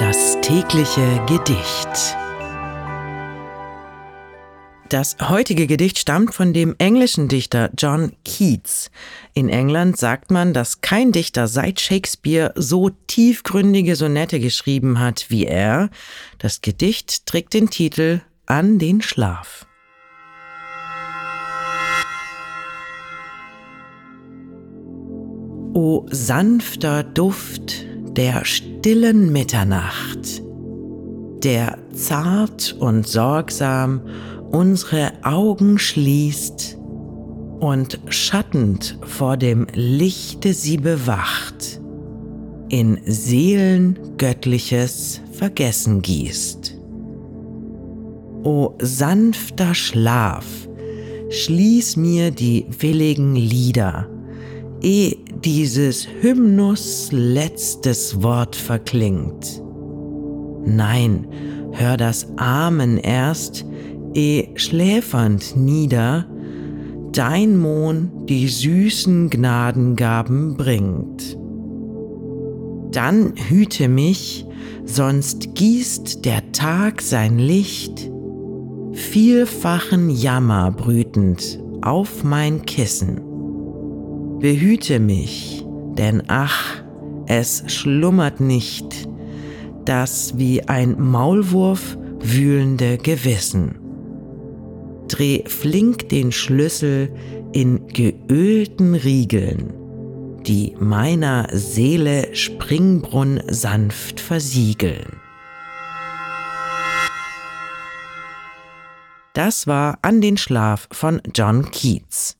Das tägliche Gedicht. Das heutige Gedicht stammt von dem englischen Dichter John Keats. In England sagt man, dass kein Dichter seit Shakespeare so tiefgründige Sonette geschrieben hat wie er. Das Gedicht trägt den Titel An den Schlaf. O sanfter Duft der stillen Mitternacht, der zart und sorgsam unsere Augen schließt und schattend vor dem Lichte sie bewacht, in Seelen göttliches Vergessen gießt. O sanfter Schlaf, schließ mir die willigen Lieder, eh dieses Hymnus letztes Wort verklingt. Nein, hör das Amen erst, eh schläfernd nieder, dein Mohn die süßen Gnadengaben bringt. Dann hüte mich, sonst gießt der Tag sein Licht, vielfachen Jammer brütend auf mein Kissen. Behüte mich, denn ach, es schlummert nicht das wie ein Maulwurf wühlende Gewissen. Dreh flink den Schlüssel in geölten Riegeln, die meiner Seele Springbrunn sanft versiegeln. Das war An den Schlaf von John Keats.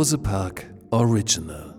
Bose Park Original